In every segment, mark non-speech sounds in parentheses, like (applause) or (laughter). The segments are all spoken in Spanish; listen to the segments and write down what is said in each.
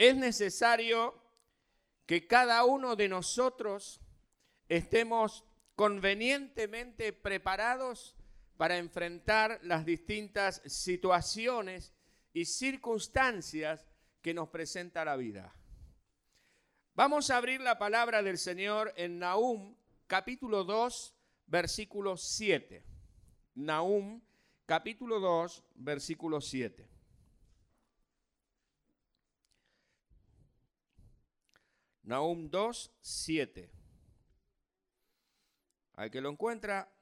es necesario que cada uno de nosotros estemos convenientemente preparados para enfrentar las distintas situaciones y circunstancias que nos presenta la vida. Vamos a abrir la palabra del Señor en Nahum capítulo 2, versículo 7. Nahum capítulo 2, versículo 7. Nahum 2, 7. Al que lo encuentra,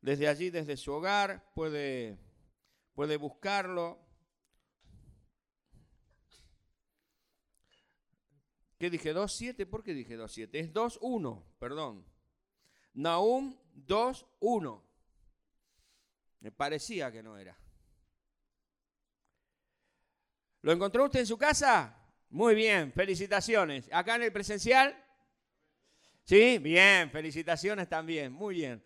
desde allí, desde su hogar, puede, puede buscarlo. ¿Qué dije? 2.7. ¿Por qué dije 2.7? Es 2.1, perdón. Nahum 2.1. Me parecía que no era. ¿Lo encontró usted en su casa? Muy bien, felicitaciones. ¿Acá en el presencial? Sí, bien, felicitaciones también, muy bien.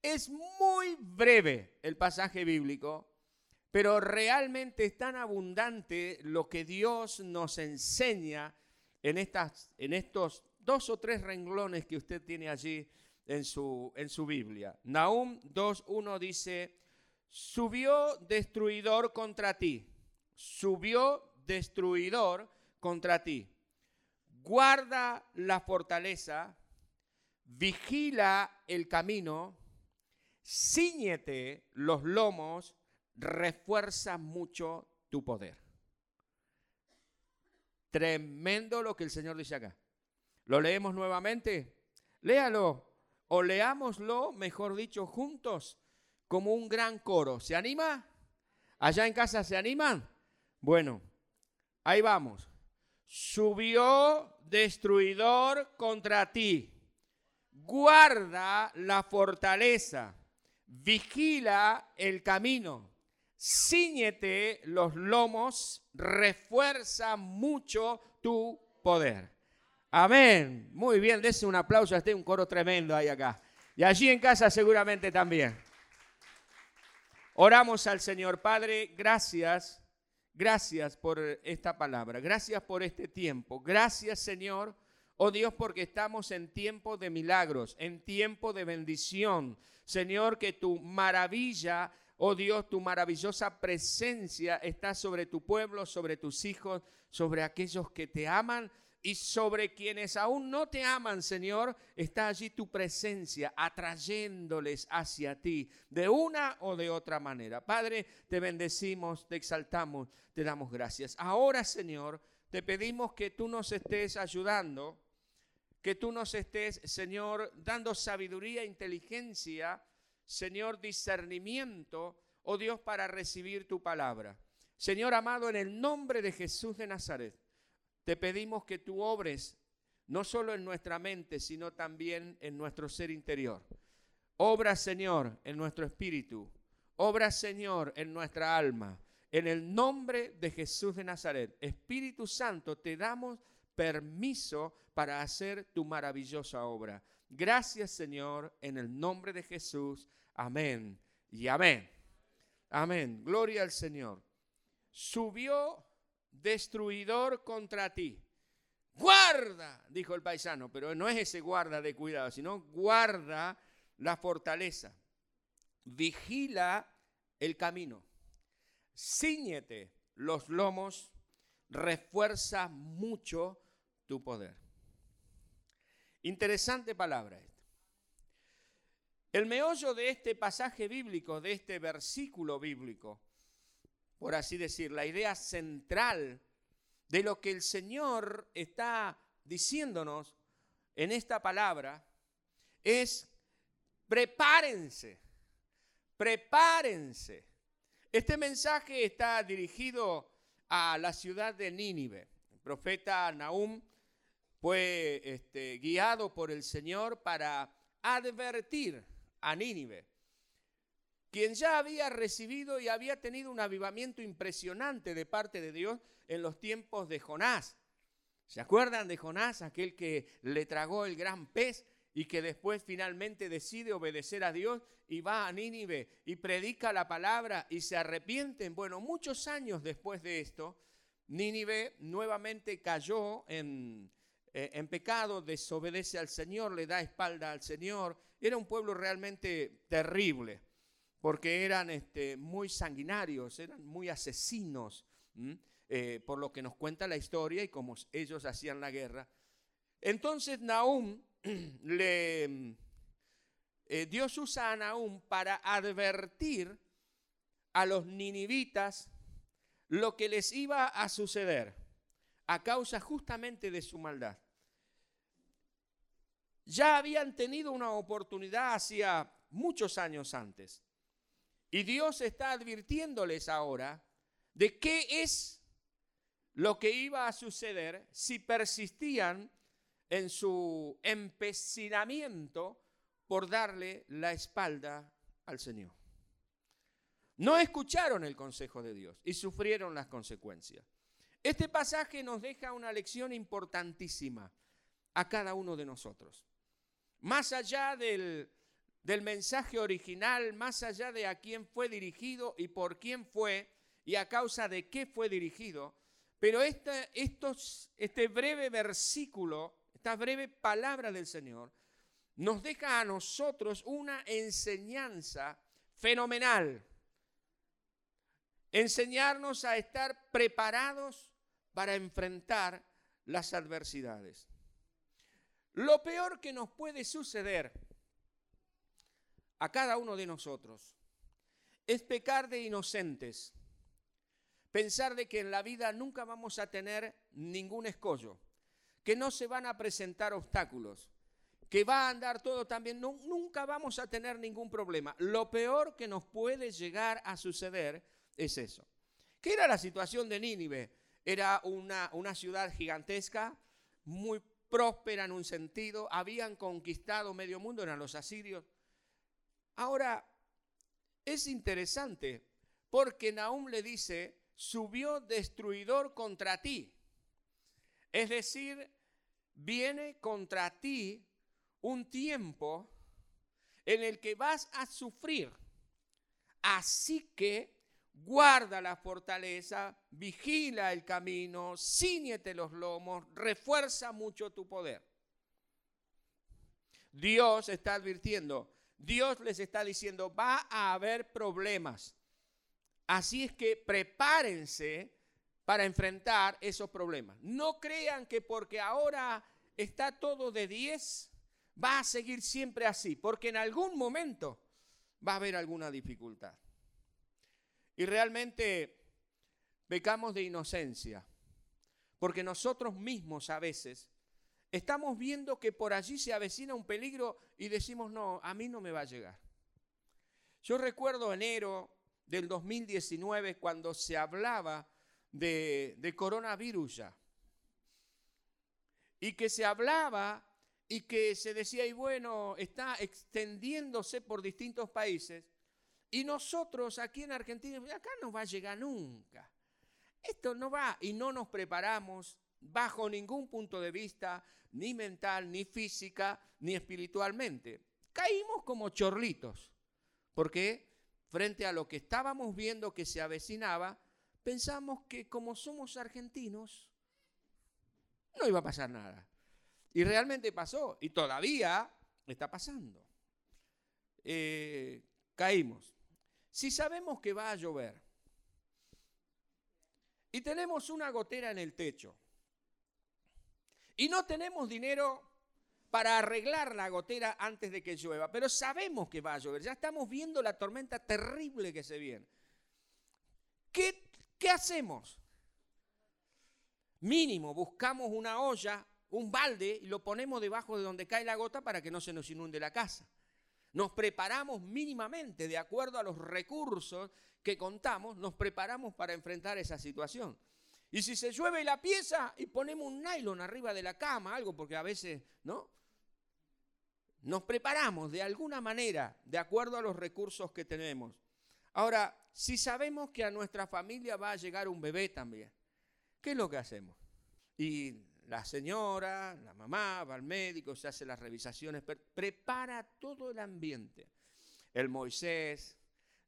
Es muy breve el pasaje bíblico, pero realmente es tan abundante lo que Dios nos enseña en, estas, en estos dos o tres renglones que usted tiene allí en su, en su Biblia. Nahum 2.1 dice, subió destruidor contra ti, subió destruidor contra ti. Guarda la fortaleza, vigila el camino, ciñete los lomos, refuerza mucho tu poder. Tremendo lo que el Señor dice acá. ¿Lo leemos nuevamente? Léalo o leámoslo, mejor dicho, juntos, como un gran coro. ¿Se anima? ¿Allá en casa se animan? Bueno, ahí vamos. Subió destruidor contra ti. Guarda la fortaleza. Vigila el camino. Cíñete los lomos. Refuerza mucho tu poder. Amén. Muy bien, dése un aplauso este, un coro tremendo ahí acá. Y allí en casa seguramente también. Oramos al Señor Padre, gracias Gracias por esta palabra, gracias por este tiempo, gracias Señor, oh Dios, porque estamos en tiempo de milagros, en tiempo de bendición. Señor, que tu maravilla, oh Dios, tu maravillosa presencia está sobre tu pueblo, sobre tus hijos, sobre aquellos que te aman y sobre quienes aún no te aman, Señor, está allí tu presencia atrayéndoles hacia ti de una o de otra manera. Padre, te bendecimos, te exaltamos, te damos gracias. Ahora, Señor, te pedimos que tú nos estés ayudando, que tú nos estés, Señor, dando sabiduría, inteligencia, Señor, discernimiento, oh Dios, para recibir tu palabra. Señor amado, en el nombre de Jesús de Nazaret te pedimos que tú obres no solo en nuestra mente, sino también en nuestro ser interior. Obra, Señor, en nuestro espíritu. Obra, Señor, en nuestra alma. En el nombre de Jesús de Nazaret, Espíritu Santo, te damos permiso para hacer tu maravillosa obra. Gracias, Señor, en el nombre de Jesús. Amén y amén. Amén. Gloria al Señor. Subió destruidor contra ti. Guarda, dijo el paisano, pero no es ese guarda de cuidado, sino guarda la fortaleza. Vigila el camino. Cíñete los lomos, refuerza mucho tu poder. Interesante palabra esta. El meollo de este pasaje bíblico, de este versículo bíblico, por así decir, la idea central de lo que el Señor está diciéndonos en esta palabra es prepárense, prepárense. Este mensaje está dirigido a la ciudad de Nínive. El profeta Nahum fue este, guiado por el Señor para advertir a Nínive quien ya había recibido y había tenido un avivamiento impresionante de parte de Dios en los tiempos de Jonás. ¿Se acuerdan de Jonás, aquel que le tragó el gran pez? y que después finalmente decide obedecer a Dios y va a Nínive y predica la palabra y se arrepienten. Bueno, muchos años después de esto, Nínive nuevamente cayó en, eh, en pecado, desobedece al Señor, le da espalda al Señor. Era un pueblo realmente terrible, porque eran este, muy sanguinarios, eran muy asesinos, eh, por lo que nos cuenta la historia y cómo ellos hacían la guerra. Entonces Nahum (clears throat) le... Eh, usa a Nahum para advertir a los ninivitas lo que les iba a suceder a causa justamente de su maldad. Ya habían tenido una oportunidad hacía muchos años antes. Y Dios está advirtiéndoles ahora de qué es lo que iba a suceder si persistían en su empecinamiento por darle la espalda al Señor. No escucharon el consejo de Dios y sufrieron las consecuencias. Este pasaje nos deja una lección importantísima a cada uno de nosotros. Más allá del, mensaje original, más allá de a quién fue dirigido y por quién fue y a causa de qué fue dirigido, pero este, este breve versículo, esta breve palabra del Señor, nos deja a nosotros una enseñanza fenomenal. Enseñarnos a estar preparados para enfrentar las adversidades. Lo peor que nos puede suceder a cada uno de nosotros es pecar de inocentes, pensar de que en la vida nunca vamos a tener ningún escollo, que no se van a presentar obstáculos, que va a andar todo también, nunca vamos a tener ningún problema. Lo peor que nos puede llegar a suceder es eso. ¿Qué era la situación de Nínive? Era una, una ciudad gigantesca, muy próspera en un sentido, habían conquistado medio mundo, eran los asirios. Ahora, es interesante porque Nahum le dice, subió destruidor contra ti. Es decir, viene contra ti un tiempo en el que vas a sufrir. Así que guarda la fortaleza, vigila el camino, ciñete los lomos, refuerza mucho tu poder. Dios está advirtiendo, Dios les está diciendo, va a haber problemas. Así es que prepárense para enfrentar esos problemas. No crean que porque ahora está todo de 10, va a seguir siempre así, porque en algún momento va a haber alguna dificultad. Y realmente pecamos de inocencia, porque nosotros mismos a veces estamos viendo que por allí se avecina un peligro y decimos, no, a mí no me va a llegar. Yo recuerdo enero del 2019 cuando se hablaba de, coronavirus ya. Y que se hablaba y que se decía, y bueno, está extendiéndose por distintos países. Y nosotros aquí en Argentina, acá no va a llegar nunca. Esto no va y no nos preparamos bajo ningún punto de vista, ni mental, ni física, ni espiritualmente. Caímos como chorlitos, porque frente a lo que estábamos viendo que se avecinaba, pensamos que como somos argentinos, no iba a pasar nada. Y realmente pasó, y todavía está pasando. Eh, caímos. Si sabemos que va a llover y tenemos una gotera en el techo y no tenemos dinero para arreglar la gotera antes de que llueva, pero sabemos que va a llover, ya estamos viendo la tormenta terrible que se viene. ¿Qué, qué hacemos? Mínimo, buscamos una olla, un balde y lo ponemos debajo de donde cae la gota para que no se nos inunde la casa. Nos preparamos mínimamente, de acuerdo a los recursos que contamos, nos preparamos para enfrentar esa situación. Y si se llueve la pieza y ponemos un nylon arriba de la cama, algo, porque a veces, ¿no? Nos preparamos de alguna manera, de acuerdo a los recursos que tenemos. Ahora, si sabemos que a nuestra familia va a llegar un bebé también, ¿qué es lo que hacemos? Y la señora, la mamá, va al médico, se hace las revisaciones, prepara todo el ambiente. El Moisés,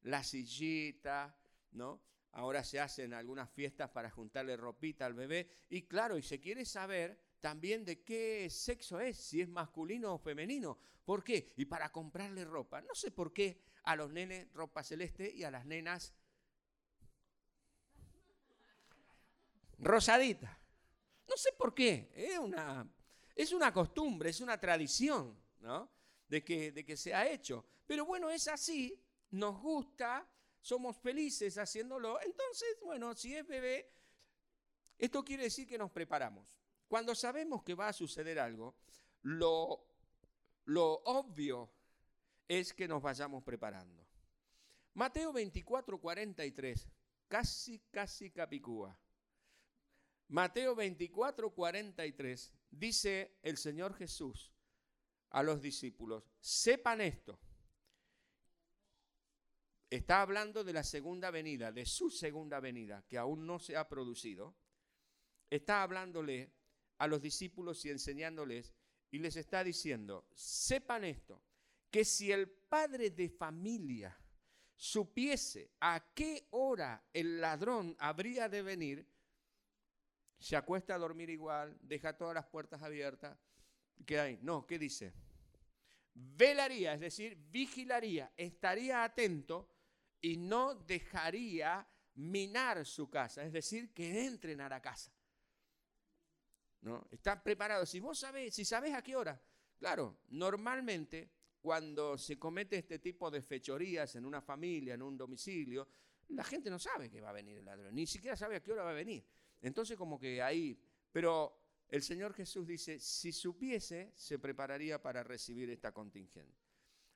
la sillita, ¿no? Ahora se hacen algunas fiestas para juntarle ropita al bebé. Y claro, y se quiere saber también de qué sexo es, si es masculino o femenino. ¿Por qué? Y para comprarle ropa. No sé por qué a los nenes ropa celeste y a las nenas rosadita. No sé por qué. Es una, es una costumbre, es una tradición, ¿no? De que, de que se ha hecho. Pero bueno, es así, nos gusta, somos felices haciéndolo. Entonces, bueno, si es bebé, esto quiere decir que nos preparamos. Cuando sabemos que va a suceder algo, lo, lo obvio es que nos vayamos preparando. Mateo 24, 43, casi, casi capicúa. Mateo 24, 43, dice el Señor Jesús a los discípulos, sepan esto, está hablando de la segunda venida, de su segunda venida, que aún no se ha producido. Está hablándole a los discípulos y enseñándoles y les está diciendo, sepan esto, que si el padre de familia supiese a qué hora el ladrón habría de venir, se acuesta a dormir igual, deja todas las puertas abiertas, ¿qué hay? No, ¿qué dice? Velaría, es decir, vigilaría, estaría atento y no dejaría minar su casa, es decir, que entren a la casa. ¿No? Están preparados. Si vos sabés, si sabés a qué hora, claro, normalmente cuando se comete este tipo de fechorías en una familia, en un domicilio, la gente no sabe que va a venir el ladrón, ni siquiera sabe a qué hora va a venir. Entonces como que ahí, pero el Señor Jesús dice, si supiese, se prepararía para recibir esta contingente.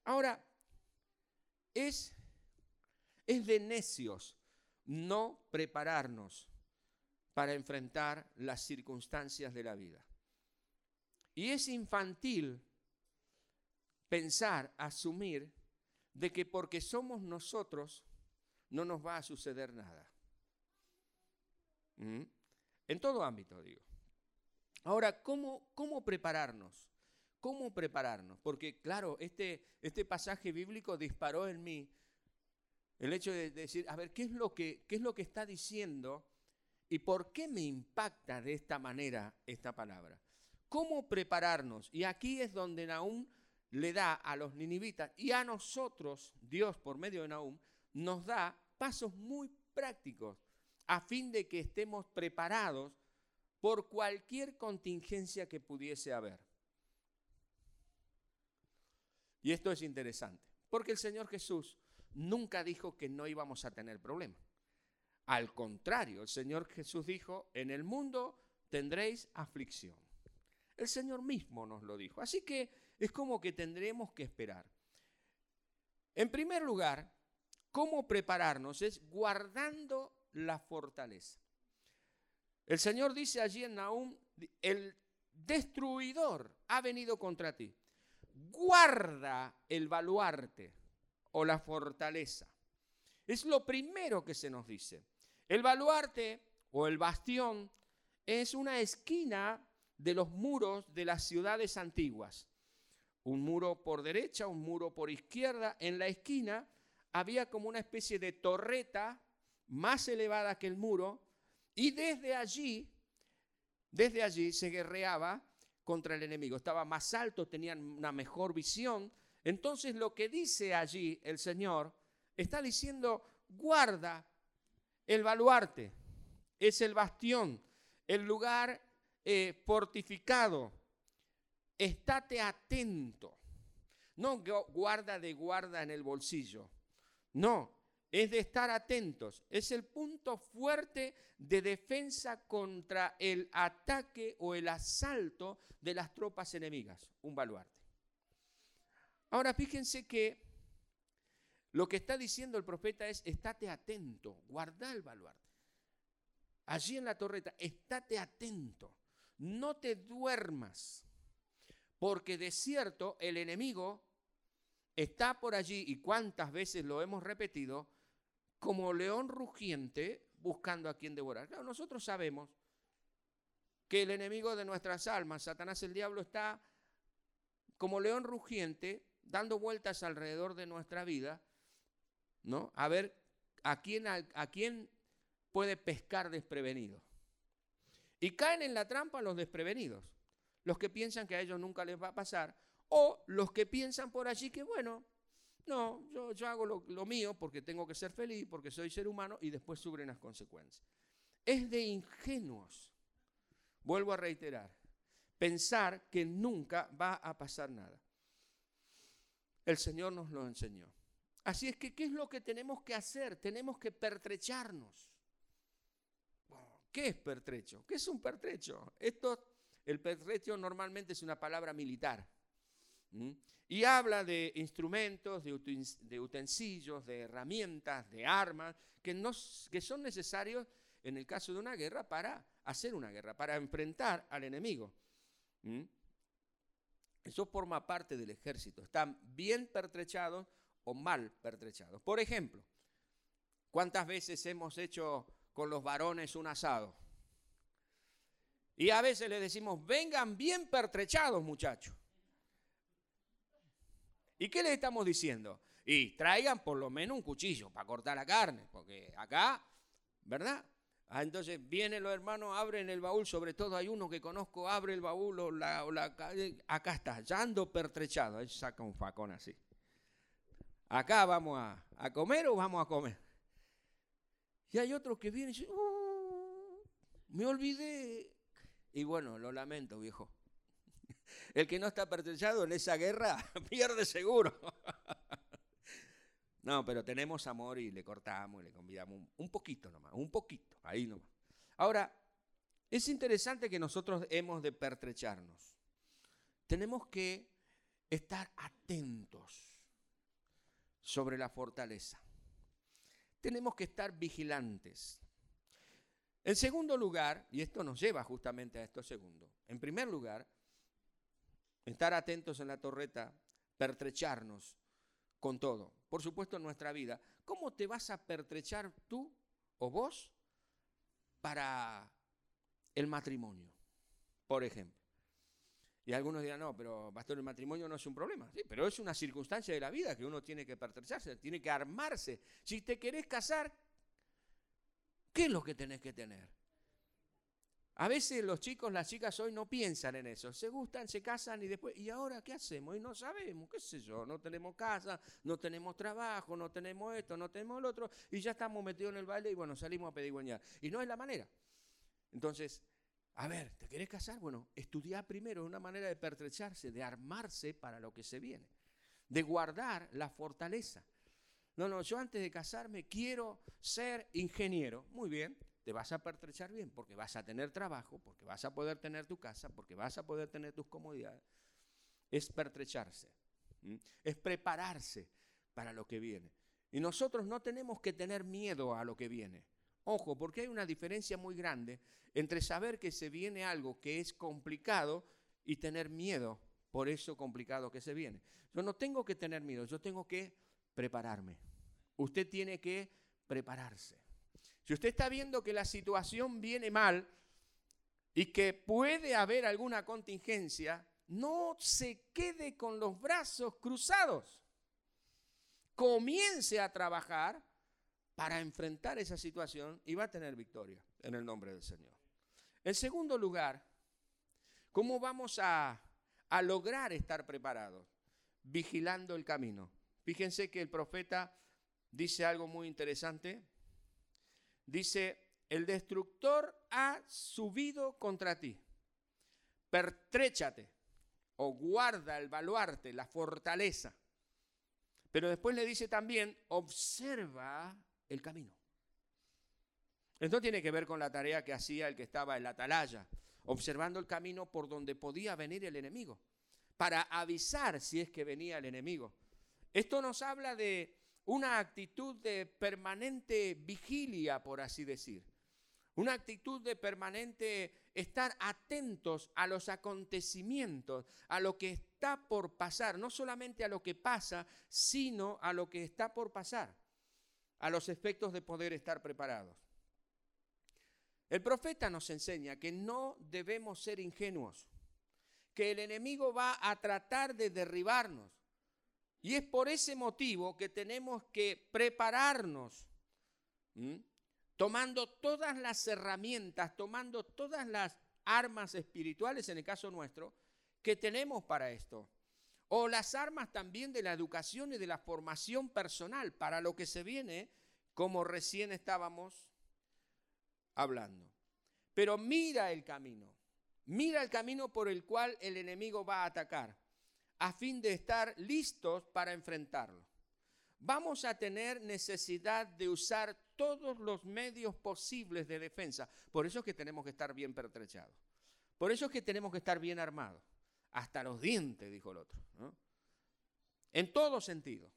Ahora, es es de necios no prepararnos para enfrentar las circunstancias de la vida. Y es infantil pensar, asumir, de que porque somos nosotros no nos va a suceder nada. ¿Mm? En todo ámbito, digo. Ahora, ¿cómo, ¿cómo prepararnos? ¿Cómo prepararnos? Porque, claro, este, este pasaje bíblico disparó en mí el hecho de decir, a ver, ¿qué es lo que, qué es lo que está diciendo y por qué me impacta de esta manera esta palabra? ¿Cómo prepararnos? Y aquí es donde Nahum le da a los ninivitas y a nosotros, Dios por medio de Nahum, nos da pasos muy prácticos a fin de que estemos preparados por cualquier contingencia que pudiese haber. Y esto es interesante, porque el Señor Jesús nunca dijo que no íbamos a tener problemas. Al contrario, el Señor Jesús dijo, en el mundo tendréis aflicción. El Señor mismo nos lo dijo. Así que es como que tendremos que esperar. En primer lugar, ¿cómo prepararnos? Es guardando la fortaleza. El Señor dice allí en Nahum, el destruidor ha venido contra ti. Guarda el baluarte o la fortaleza. Es lo primero que se nos dice. El baluarte o el bastión es una esquina de los muros de las ciudades antiguas. Un muro por derecha, un muro por izquierda. En la esquina había como una especie de torreta más elevada que el muro y desde allí, desde allí se guerreaba contra el enemigo. Estaba más alto, tenían una mejor visión entonces lo que dice allí el Señor está diciendo, guarda el baluarte, es el bastión, el lugar eh, fortificado. Estate atento. No guarda de guarda en el bolsillo. No, es de estar atentos. Es el punto fuerte de defensa contra el ataque o el asalto de las tropas enemigas. Un baluarte. Ahora fíjense que lo que está diciendo el profeta es, estate atento, guarda el baluarte. Allí en la torreta, estate atento, no te duermas, porque de cierto el enemigo está por allí, y cuántas veces lo hemos repetido, como león rugiente buscando a quien devorar. Claro, nosotros sabemos que el enemigo de nuestras almas, Satanás el diablo, está como león rugiente dando vueltas alrededor de nuestra vida, ¿no? A ver a quién, a, quién puede pescar desprevenido. Y caen en la trampa los desprevenidos, los que piensan que a ellos nunca les va a pasar, o los que piensan por allí que, bueno, no, yo, yo hago lo, lo, mío porque tengo que ser feliz, porque soy ser humano y después sufren las consecuencias. Es de ingenuos, vuelvo a reiterar, pensar que nunca va a pasar nada. El Señor nos lo enseñó. Así es que, ¿qué es lo que tenemos que hacer? Tenemos que pertrecharnos. ¿Qué es pertrecho? ¿Qué es un pertrecho? Esto, el pertrecho normalmente es una palabra militar. Y habla de instrumentos, de utensilios, de herramientas, de armas, que, que son necesarios en el caso de una guerra para hacer una guerra, para enfrentar al enemigo. Eso forma parte del ejército. Están bien pertrechados o mal pertrechados. Por ejemplo, ¿cuántas veces hemos hecho con los varones un asado? Y a veces les decimos, vengan bien pertrechados, muchachos. ¿Y qué les estamos diciendo? Y traigan por lo menos un cuchillo para cortar la carne, porque acá, ¿verdad? Ah, entonces vienen los hermanos, abren el baúl, sobre todo hay uno que conozco, abre el baúl o la, acá está, ya ando pertrechado, ahí saca un facón así. Acá vamos a, comer o vamos a comer. Y hay otros que vienen y dicen, uh, me olvidé. Y bueno, lo lamento, viejo. (laughs) El que no está pertrechado en esa guerra (laughs) pierde seguro. (laughs) No, pero tenemos amor y le cortamos y le convidamos un, poquito nomás, un poquito, ahí nomás. Ahora, es interesante que nosotros hemos de pertrecharnos. Tenemos que estar atentos sobre la fortaleza. Tenemos que estar vigilantes. En segundo lugar, y esto nos lleva justamente a esto segundo, en primer lugar, estar atentos en la torreta, pertrecharnos con todo. Por supuesto, en nuestra vida. ¿Cómo te vas a pertrechar tú o vos para el matrimonio, por ejemplo? Y algunos dirán, no, pero pastor, el matrimonio no es un problema. Sí, pero es una circunstancia de la vida que uno tiene que pertrecharse, tiene que armarse. Si te querés casar, ¿qué es lo que tenés que tener? A veces los chicos, las chicas hoy no piensan en eso. Se gustan, se casan y después, ¿y ahora qué hacemos? Y no sabemos, qué sé yo, no tenemos casa, no tenemos trabajo, no tenemos esto, no tenemos lo otro, y ya estamos metidos en el baile y bueno, salimos a pedigüeñar. Y no es la manera. Entonces, a ver, ¿te querés casar? Bueno, estudiar primero es una manera de pertrecharse, de armarse para lo que se viene, de guardar la fortaleza. No, no, yo antes de casarme quiero ser ingeniero. Muy bien, te vas a pertrechar bien porque vas a tener trabajo, porque vas a poder tener tu casa, porque vas a poder tener tus comodidades. Es pertrecharse, es prepararse para lo que viene. Y nosotros no tenemos que tener miedo a lo que viene. Ojo, porque hay una diferencia muy grande entre saber que se viene algo que es complicado y tener miedo por eso complicado que se viene. Yo no tengo que tener miedo, yo tengo que prepararme. Usted tiene que prepararse. Si usted está viendo que la situación viene mal y que puede haber alguna contingencia, no se quede con los brazos cruzados. Comience a trabajar para enfrentar esa situación y va a tener victoria en el nombre del Señor. En segundo lugar, ¿cómo vamos a, a lograr estar preparados? Vigilando el camino. Fíjense que el profeta dice algo muy interesante Dice, el destructor ha subido contra ti. Pertréchate o guarda el baluarte, la fortaleza. Pero después le dice también, observa el camino. Esto tiene que ver con la tarea que hacía el que estaba en la atalaya, observando el camino por donde podía venir el enemigo, para avisar si es que venía el enemigo. Esto nos habla de una actitud de permanente vigilia, por así decir. Una actitud de permanente estar atentos a los acontecimientos, a lo que está por pasar, no solamente a lo que pasa, sino a lo que está por pasar, a los efectos de poder estar preparados. El profeta nos enseña que no debemos ser ingenuos, que el enemigo va a tratar de derribarnos. Y es por ese motivo que tenemos que prepararnos, tomando todas las herramientas, tomando todas las armas espirituales, en el caso nuestro, que tenemos para esto. O las armas también de la educación y de la formación personal para lo que se viene, como recién estábamos hablando. Pero mira el camino, mira el camino por el cual el enemigo va a atacar, a fin de estar listos para enfrentarlo. Vamos a tener necesidad de usar todos los medios posibles de defensa. Por eso es que tenemos que estar bien pertrechados. Por eso es que tenemos que estar bien armados. Hasta los dientes, dijo el otro. En todo sentido.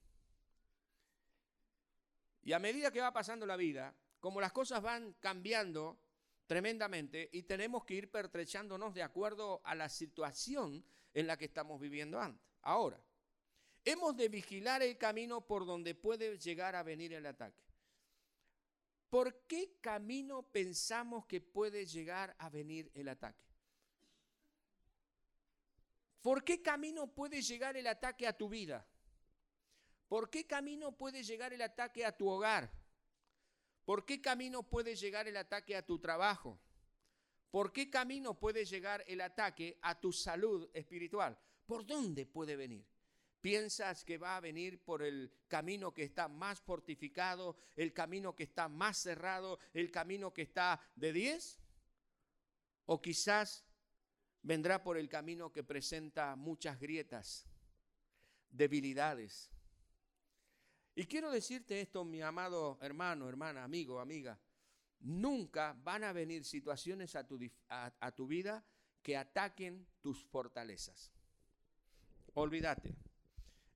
Y a medida que va pasando la vida, como las cosas van cambiando tremendamente y tenemos que ir pertrechándonos de acuerdo a la situación en la que estamos viviendo antes. Ahora, hemos de vigilar el camino por donde puede llegar a venir el ataque. ¿Por qué camino pensamos que puede llegar a venir el ataque? ¿Por qué camino puede llegar el ataque a tu vida? ¿Por qué camino puede llegar el ataque a tu hogar? ¿Por qué camino puede llegar el ataque a tu trabajo? ¿Por qué camino puede llegar el ataque a tu salud espiritual? ¿Por dónde puede venir? ¿Piensas que va a venir por el camino que está más fortificado, el camino que está más cerrado, el camino que está de 10? ¿O quizás vendrá por el camino que presenta muchas grietas, debilidades? Y quiero decirte esto, mi amado hermano, hermana, amigo, amiga. Nunca van a venir situaciones a tu, a, tu vida que ataquen tus fortalezas. Olvídate.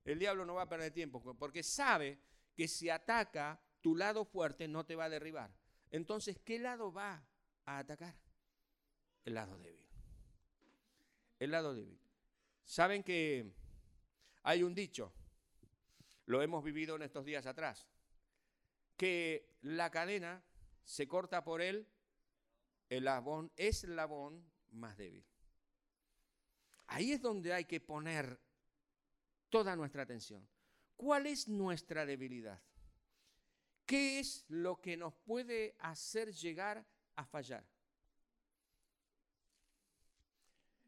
El diablo no va a perder tiempo porque sabe que si ataca tu lado fuerte no te va a derribar. Entonces, ¿qué lado va a atacar? El lado débil. El lado débil. Saben que hay un dicho lo hemos vivido en estos días atrás. Que la cadena se corta por él, el eslabón, eslabón más débil. Ahí es donde hay que poner toda nuestra atención. ¿Cuál es nuestra debilidad? ¿Qué es lo que nos puede hacer llegar a fallar?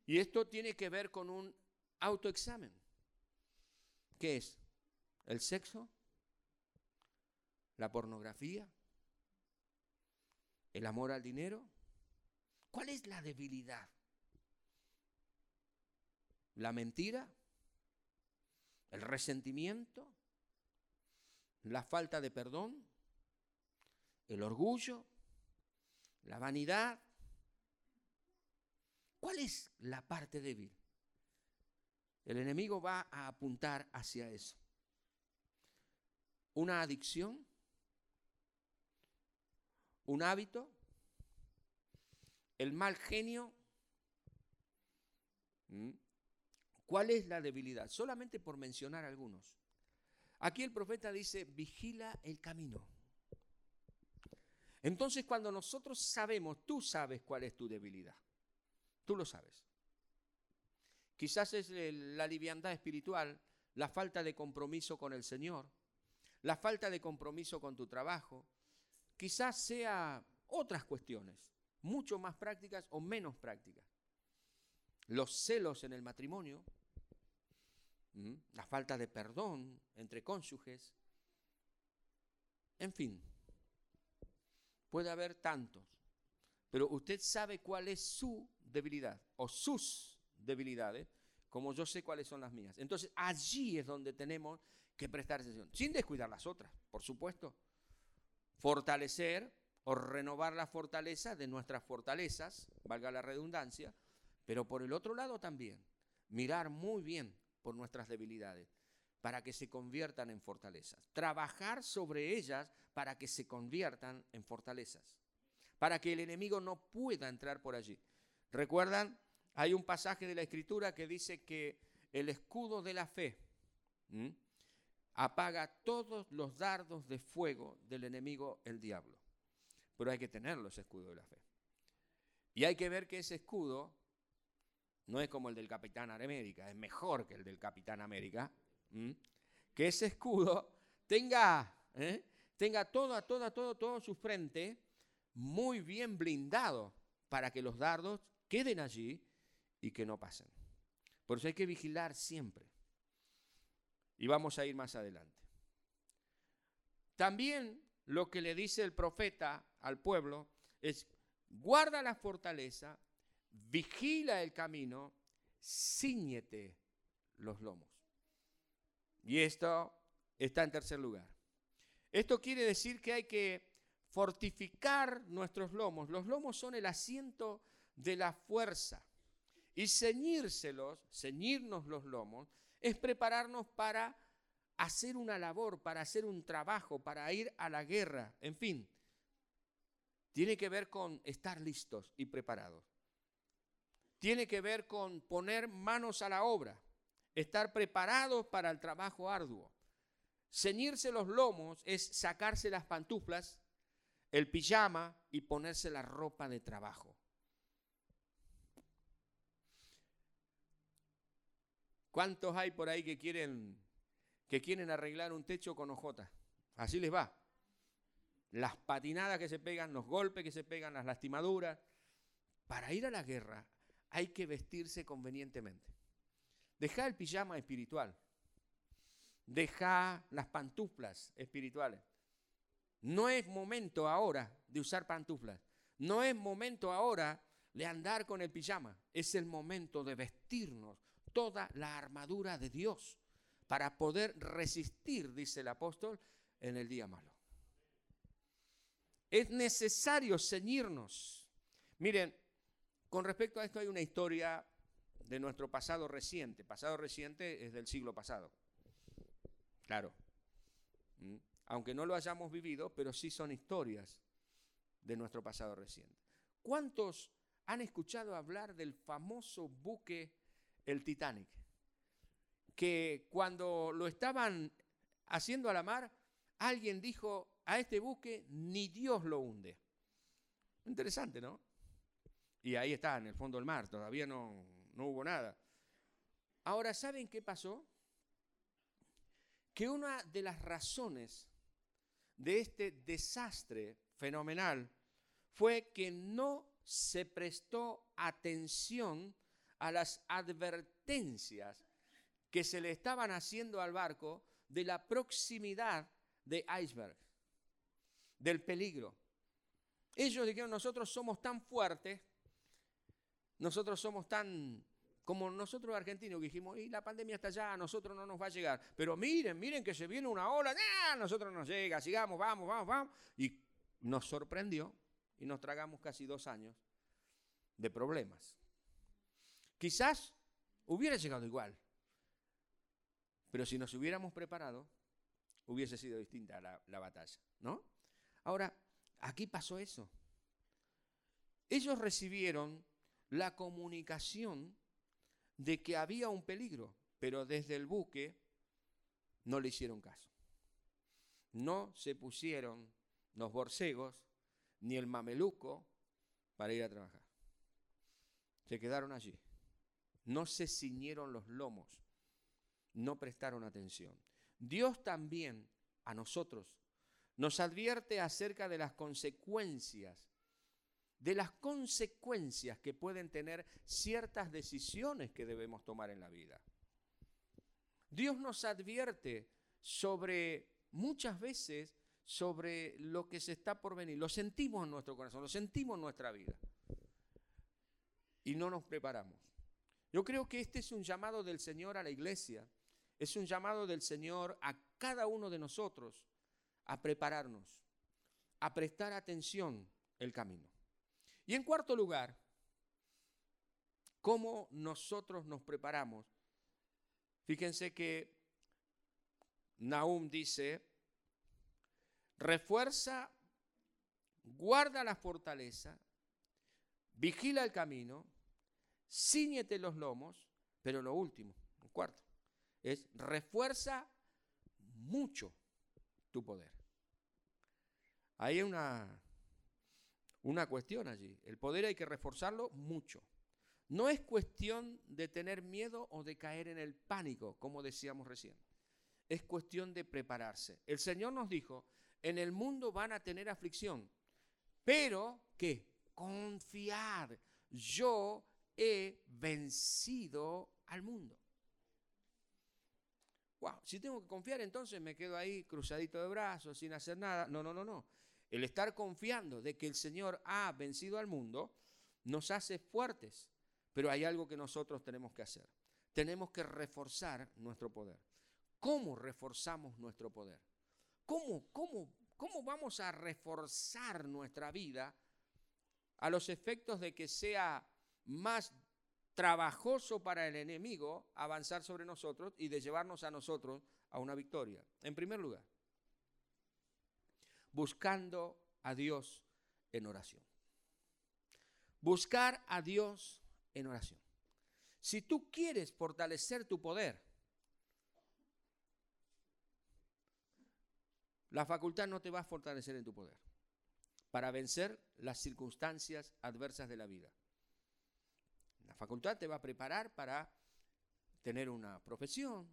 Y esto tiene que ver con un autoexamen. ¿Qué es? ¿El sexo? ¿La pornografía? ¿El amor al dinero? ¿Cuál es la debilidad? ¿La mentira? ¿El resentimiento? ¿La falta de perdón? ¿El orgullo? ¿La vanidad? ¿Cuál es la parte débil? El enemigo va a apuntar hacia eso una adicción, un hábito, el mal genio. ¿Cuál es la debilidad? Solamente por mencionar algunos. Aquí el profeta dice, vigila el camino. Entonces cuando nosotros sabemos, tú sabes cuál es tu debilidad. Tú lo sabes. Quizás es la liviandad espiritual, la falta de compromiso con el Señor, la falta de compromiso con tu trabajo, quizás sea otras cuestiones, mucho más prácticas o menos prácticas. Los celos en el matrimonio, la falta de perdón entre cónyuges, en fin, puede haber tantos, pero usted sabe cuál es su debilidad o sus debilidades, como yo sé cuáles son las mías. Entonces allí es donde tenemos que prestar atención, sin descuidar las otras, por supuesto. Fortalecer o renovar la fortaleza de nuestras fortalezas, valga la redundancia, pero por el otro lado también, mirar muy bien por nuestras debilidades para que se conviertan en fortalezas. Trabajar sobre ellas para que se conviertan en fortalezas. Para que el enemigo no pueda entrar por allí. ¿Recuerdan? Hay un pasaje de la escritura que dice que el escudo de la fe apaga todos los dardos de fuego del enemigo, el diablo. Pero hay que tenerlo ese escudo de la fe. Y hay que ver que ese escudo no es como el del Capitán América, es mejor que el del Capitán América. Que ese escudo tenga, ¿eh? tenga toda, toda, todo, todo su frente muy bien blindado para que los dardos queden allí y que no pasen. Por eso hay que vigilar siempre. Y vamos a ir más adelante. También lo que le dice el profeta al pueblo es, guarda la fortaleza, vigila el camino, ciñete los lomos. Y esto está en tercer lugar. Esto quiere decir que hay que fortificar nuestros lomos. Los lomos son el asiento de la fuerza. Y ceñírselos, ceñirnos los lomos, es prepararnos para hacer una labor, para hacer un trabajo, para ir a la guerra, en fin. Tiene que ver con estar listos y preparados. Tiene que ver con poner manos a la obra, estar preparados para el trabajo arduo. Ceñirse los lomos es sacarse las pantuflas, el pijama y ponerse la ropa de trabajo. ¿Cuántos hay por ahí que quieren, que quieren arreglar un techo con hojotas? Así les va. Las patinadas que se pegan, los golpes que se pegan, las lastimaduras. Para ir a la guerra hay que vestirse convenientemente. Deja el pijama espiritual. Deja las pantuflas espirituales. No es momento ahora de usar pantuflas. No es momento ahora de andar con el pijama. Es el momento de vestirnos toda la armadura de Dios para poder resistir, dice el apóstol, en el día malo. Es necesario ceñirnos. Miren, con respecto a esto hay una historia de nuestro pasado reciente. Pasado reciente es del siglo pasado. Claro. ¿Mm? Aunque no lo hayamos vivido, pero sí son historias de nuestro pasado reciente. ¿Cuántos han escuchado hablar del famoso buque el Titanic, que cuando lo estaban haciendo a la mar, alguien dijo, a este buque ni Dios lo hunde. Interesante, ¿no? Y ahí está, en el fondo del mar, todavía no, no hubo nada. Ahora, ¿saben qué pasó? Que una de las razones de este desastre fenomenal fue que no se prestó atención a las advertencias que se le estaban haciendo al barco de la proximidad de iceberg, del peligro. Ellos dijeron, nosotros somos tan fuertes, nosotros somos tan como nosotros argentinos que dijimos, y la pandemia está allá, a nosotros no nos va a llegar. Pero miren, miren que se viene una ola, a nosotros nos llega, sigamos, vamos, vamos, vamos. Y nos sorprendió y nos tragamos casi dos años de problemas. Quizás hubiera llegado igual, pero si nos hubiéramos preparado, hubiese sido distinta la, la batalla, ¿no? Ahora, aquí pasó eso. Ellos recibieron la comunicación de que había un peligro, pero desde el buque no le hicieron caso. No se pusieron los borcegos ni el mameluco para ir a trabajar. Se quedaron allí no se ciñeron los lomos, no prestaron atención. Dios también a nosotros nos advierte acerca de las consecuencias, de las consecuencias que pueden tener ciertas decisiones que debemos tomar en la vida. Dios nos advierte sobre muchas veces sobre lo que se está por venir. Lo sentimos en nuestro corazón, lo sentimos en nuestra vida. Y no nos preparamos. Yo creo que este es un llamado del Señor a la iglesia, es un llamado del Señor a cada uno de nosotros a prepararnos, a prestar atención el camino. Y en cuarto lugar, ¿cómo nosotros nos preparamos? Fíjense que Nahum dice, refuerza, guarda la fortaleza, vigila el camino, ciñete los lomos, pero lo último, un cuarto, es refuerza mucho tu poder. Hay una, una cuestión allí. El poder hay que reforzarlo mucho. No es cuestión de tener miedo o de caer en el pánico, como decíamos recién. Es cuestión de prepararse. El Señor nos dijo, en el mundo van a tener aflicción, pero que confiad, yo he vencido al mundo. Wow, si tengo que confiar entonces me quedo ahí cruzadito de brazos sin hacer nada. No, no, no, no. El estar confiando de que el Señor ha vencido al mundo nos hace fuertes, pero hay algo que nosotros tenemos que hacer. Tenemos que reforzar nuestro poder. ¿Cómo reforzamos nuestro poder? ¿Cómo, cómo, cómo vamos a reforzar nuestra vida a los efectos de que sea más trabajoso para el enemigo avanzar sobre nosotros y de llevarnos a nosotros a una victoria? En primer lugar, buscando a Dios en oración. Buscar a Dios en oración. Si tú quieres fortalecer tu poder, la facultad no te va a fortalecer en tu poder para vencer las circunstancias adversas de la vida. La facultad te va a preparar para tener una profesión,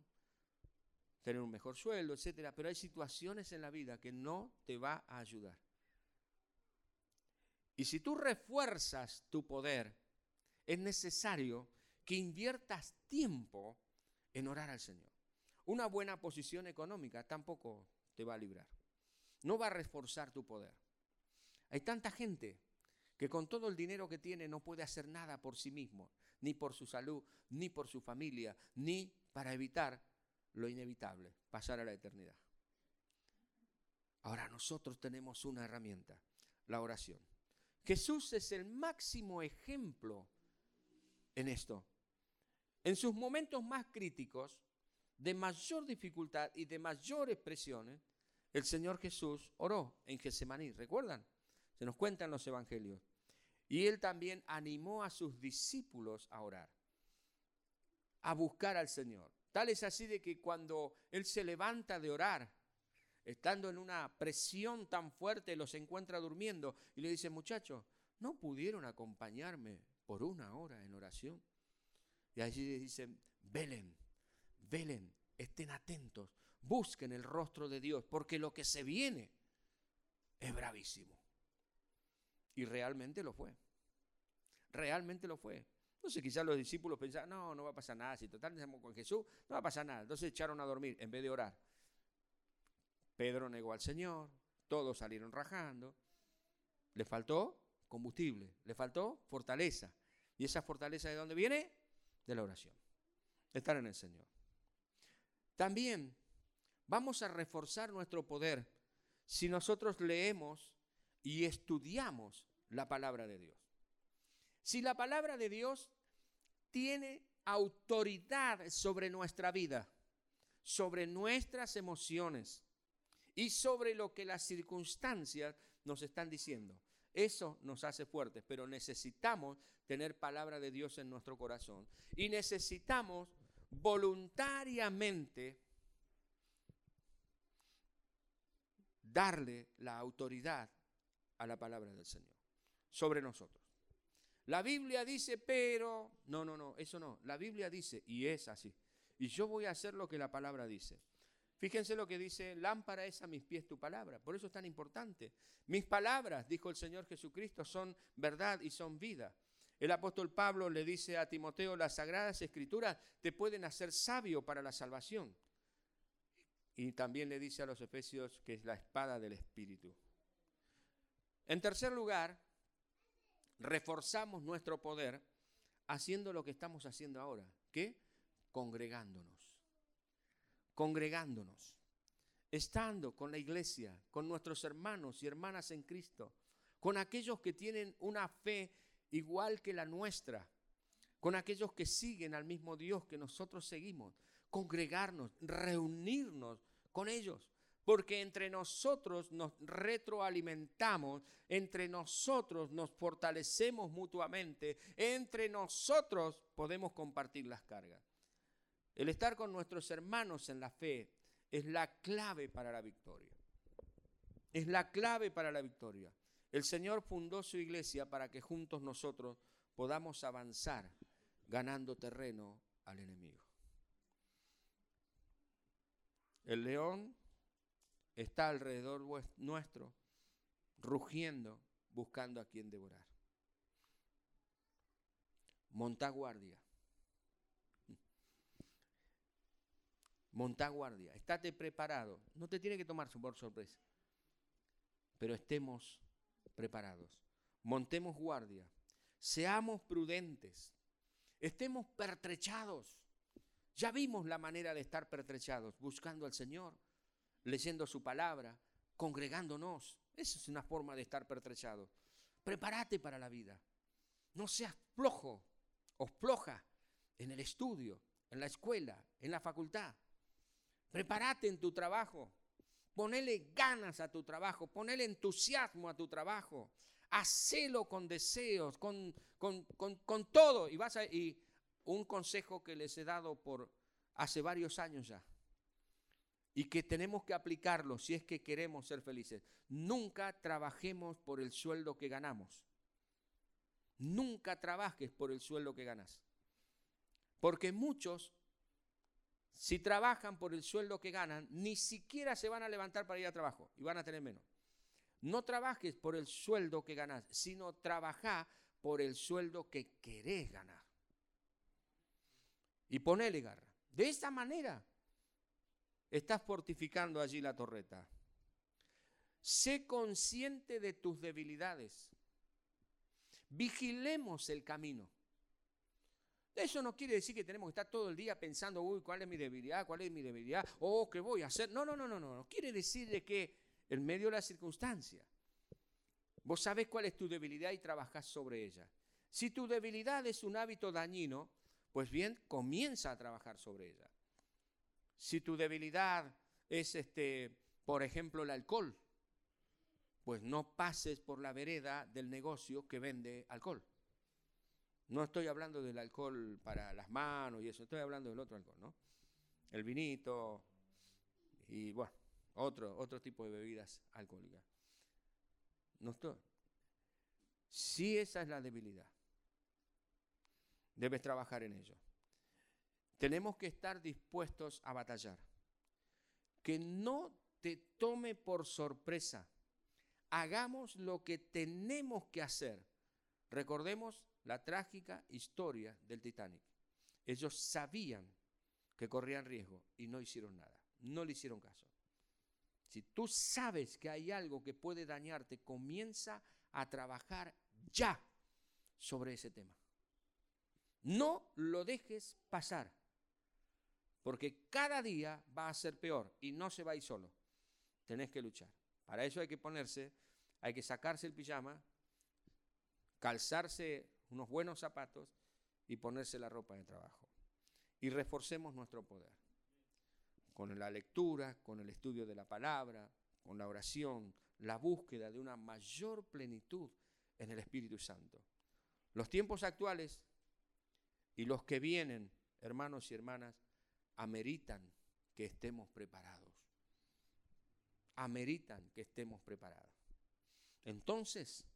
tener un mejor sueldo, etcétera, pero hay situaciones en la vida que no te va a ayudar. Y si tú refuerzas tu poder, es necesario que inviertas tiempo en orar al Señor. Una buena posición económica tampoco te va a librar. No va a reforzar tu poder. Hay tanta gente que con todo el dinero que tiene no puede hacer nada por sí mismo, ni por su salud, ni por su familia, ni para evitar lo inevitable, pasar a la eternidad. Ahora nosotros tenemos una herramienta, la oración. Jesús es el máximo ejemplo en esto. En sus momentos más críticos, de mayor dificultad y de mayores presiones, el Señor Jesús oró en Getsemaní, ¿recuerdan? Se nos cuentan los evangelios. Y él también animó a sus discípulos a orar, a buscar al Señor. Tal es así de que cuando Él se levanta de orar, estando en una presión tan fuerte, los encuentra durmiendo y le dice, muchachos, ¿no pudieron acompañarme por una hora en oración? Y allí le dicen, velen, velen, estén atentos, busquen el rostro de Dios, porque lo que se viene es bravísimo. Y realmente lo fue. Realmente lo fue. Entonces quizás los discípulos pensaban, no, no va a pasar nada, si total estamos con Jesús, no va a pasar nada. Entonces echaron a dormir en vez de orar. Pedro negó al Señor, todos salieron rajando. Le faltó combustible, le faltó fortaleza. ¿Y esa fortaleza de dónde viene? De la oración. De estar en el Señor. También vamos a reforzar nuestro poder si nosotros leemos y estudiamos la palabra de Dios. Si la palabra de Dios tiene autoridad sobre nuestra vida, sobre nuestras emociones y sobre lo que las circunstancias nos están diciendo. Eso nos hace fuertes, pero necesitamos tener palabra de Dios en nuestro corazón y necesitamos voluntariamente darle la autoridad a la palabra del Señor sobre nosotros. La Biblia dice, pero, no, no, no, eso no. La Biblia dice, y es así. Y yo voy a hacer lo que la palabra dice. Fíjense lo que dice, lámpara es a mis pies tu palabra. Por eso es tan importante. Mis palabras, dijo el Señor Jesucristo, son verdad y son vida. El apóstol Pablo le dice a Timoteo, las sagradas escrituras te pueden hacer sabio para la salvación. Y también le dice a los efesios que es la espada del Espíritu. En tercer lugar, reforzamos nuestro poder haciendo lo que estamos haciendo ahora. ¿Qué? Congregándonos. Congregándonos. Estando con la iglesia, con nuestros hermanos y hermanas en Cristo, con aquellos que tienen una fe igual que la nuestra, con aquellos que siguen al mismo Dios que nosotros seguimos. Congregarnos, reunirnos con ellos porque entre nosotros nos retroalimentamos, entre nosotros nos fortalecemos mutuamente, entre nosotros podemos compartir las cargas. El estar con nuestros hermanos en la fe es la clave para la victoria. Es la clave para la victoria. El Señor fundó su iglesia para que juntos nosotros podamos avanzar ganando terreno al enemigo. El león está alrededor nuestro, rugiendo, buscando a quien devorar. Monta guardia. Monta guardia. Estate preparado. No te tiene que tomar por sorpresa. Pero estemos preparados. Montemos guardia. Seamos prudentes. Estemos pertrechados. Ya vimos la manera de estar pertrechados, buscando al Señor, leyendo su palabra, congregándonos. Esa es una forma de estar pertrechado. Prepárate para la vida. No seas flojo o floja en el estudio, en la escuela, en la facultad. Prepárate en tu trabajo. Ponele ganas a tu trabajo, ponele entusiasmo a tu trabajo. Hacelo con deseos, con, con, todo. Y, vas a, y un consejo que les he dado por hace varios años ya y que tenemos que aplicarlo si es que queremos ser felices. Nunca trabajemos por el sueldo que ganamos. Nunca trabajes por el sueldo que ganas. Porque muchos, si trabajan por el sueldo que ganan, ni siquiera se van a levantar para ir a trabajo y van a tener menos. No trabajes por el sueldo que ganas, sino trabaja por el sueldo que querés ganar. Y ponele garra. De esta manera estás fortificando allí la torreta. Sé consciente de tus debilidades. Vigilemos el camino. Eso no quiere decir que tenemos que estar todo el día pensando, uy, ¿cuál es mi debilidad? ¿Cuál es mi debilidad? Oh, ¿qué voy a hacer? No, no, no, no, no. Quiere decir de que en medio de la circunstancia, vos sabés cuál es tu debilidad y trabajás sobre ella. Si tu debilidad es un hábito dañino, pues bien, comienza a trabajar sobre ella. Si tu debilidad es, este, por ejemplo, el alcohol, pues no pases por la vereda del negocio que vende alcohol. No estoy hablando del alcohol para las manos y eso, estoy hablando del otro alcohol, ¿no? El vinito y, bueno, otro, otro tipo de bebidas alcohólicas. No estoy. Si esa es la debilidad, debes trabajar en ello. Tenemos que estar dispuestos a batallar. Que no te tome por sorpresa. Hagamos lo que tenemos que hacer. Recordemos la trágica historia del Titanic. Ellos sabían que corrían riesgo y no hicieron nada. No le hicieron caso. Si tú sabes que hay algo que puede dañarte, comienza a trabajar ya sobre ese tema. No lo dejes pasar porque cada día va a ser peor y no se va a ir solo. Tenés que luchar. Para eso hay que ponerse, hay que sacarse el pijama, calzarse unos buenos zapatos y ponerse la ropa de trabajo. Y reforcemos nuestro poder. Con la lectura, con el estudio de la palabra, con la oración, la búsqueda de una mayor plenitud en el Espíritu Santo. Los tiempos actuales y los que vienen, hermanos y hermanas, ameritan que estemos preparados. Ameritan que estemos preparados. Entonces,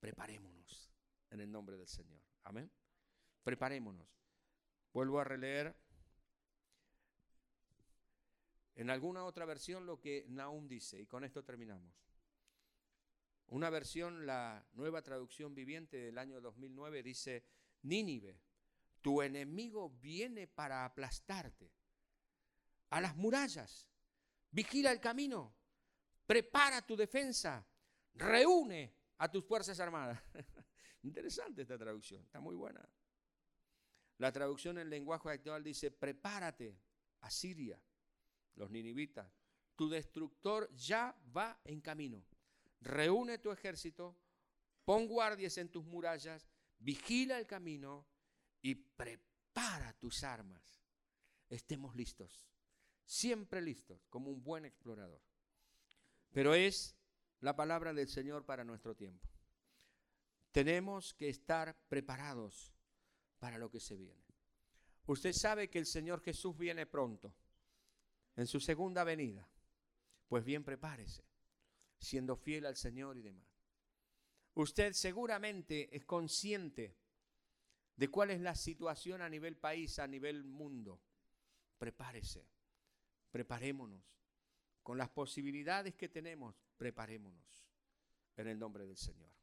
preparémonos en el nombre del Señor. Amén. Preparémonos. Vuelvo a releer en alguna otra versión lo que Naum dice, y con esto terminamos. Una versión, la nueva traducción viviente del año 2009, dice, Nínive, tu enemigo viene para aplastarte. A las murallas. Vigila el camino. Prepara tu defensa. Reúne a tus fuerzas armadas. (laughs) Interesante esta traducción. Está muy buena. La traducción en lenguaje actual dice, prepárate, a Siria, los ninivitas. Tu destructor ya va en camino. Reúne tu ejército, pon guardias en tus murallas, vigila el camino y prepara tus armas. Estemos listos, siempre listos, como un buen explorador. Pero es la palabra del Señor para nuestro tiempo. Tenemos que estar preparados para lo que se viene. Usted sabe que el Señor Jesús viene pronto, en su segunda venida. Pues bien, prepárese, siendo fiel al Señor y demás. Usted seguramente es consciente de cuál es la situación a nivel país, a nivel mundo. Prepárese, preparémonos. Con las posibilidades que tenemos, preparémonos en el nombre del Señor.